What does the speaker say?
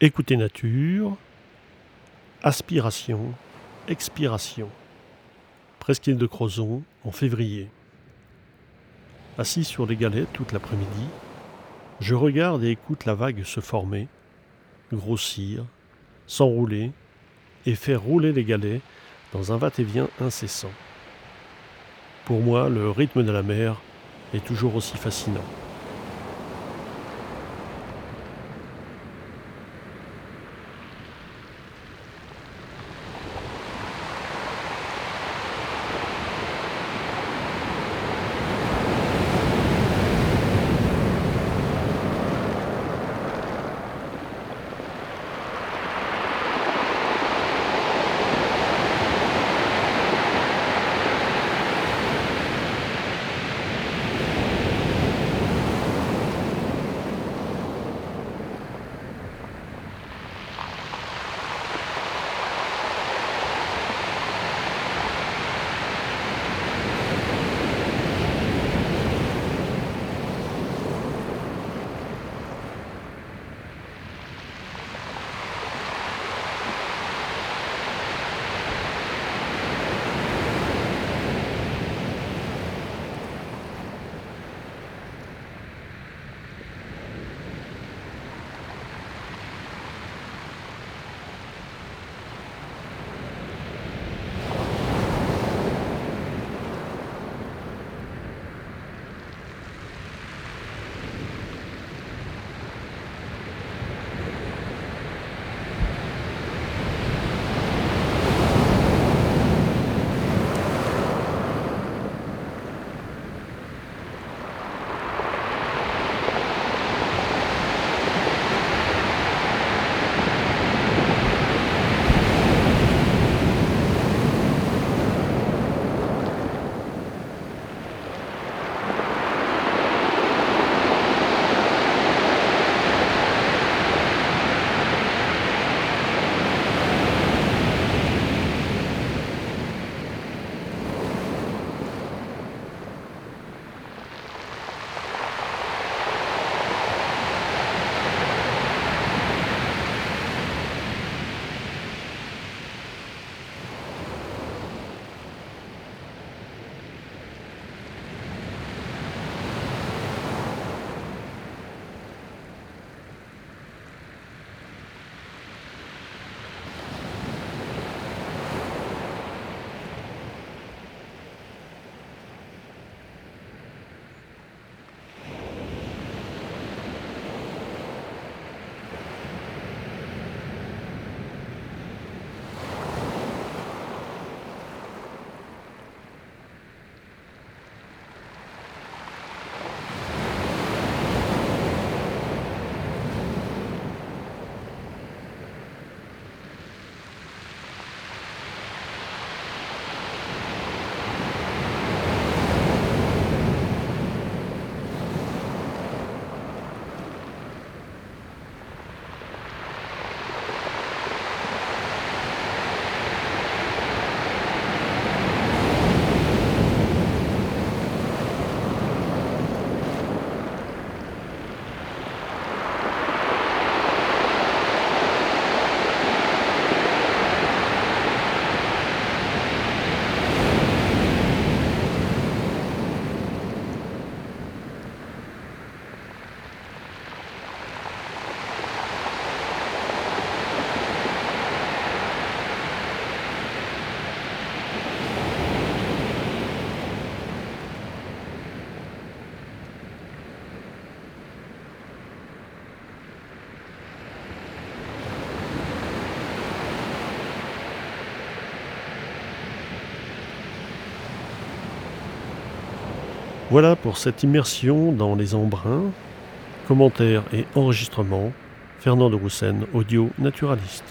Écoutez nature, aspiration, expiration. Presqu'île de Crozon, en février. Assis sur les galets toute l'après-midi, je regarde et écoute la vague se former, grossir, s'enrouler et faire rouler les galets dans un va-et-vient incessant. Pour moi, le rythme de la mer est toujours aussi fascinant. Voilà pour cette immersion dans les embruns. Commentaires et enregistrements, Fernand de Roussen, audio naturaliste.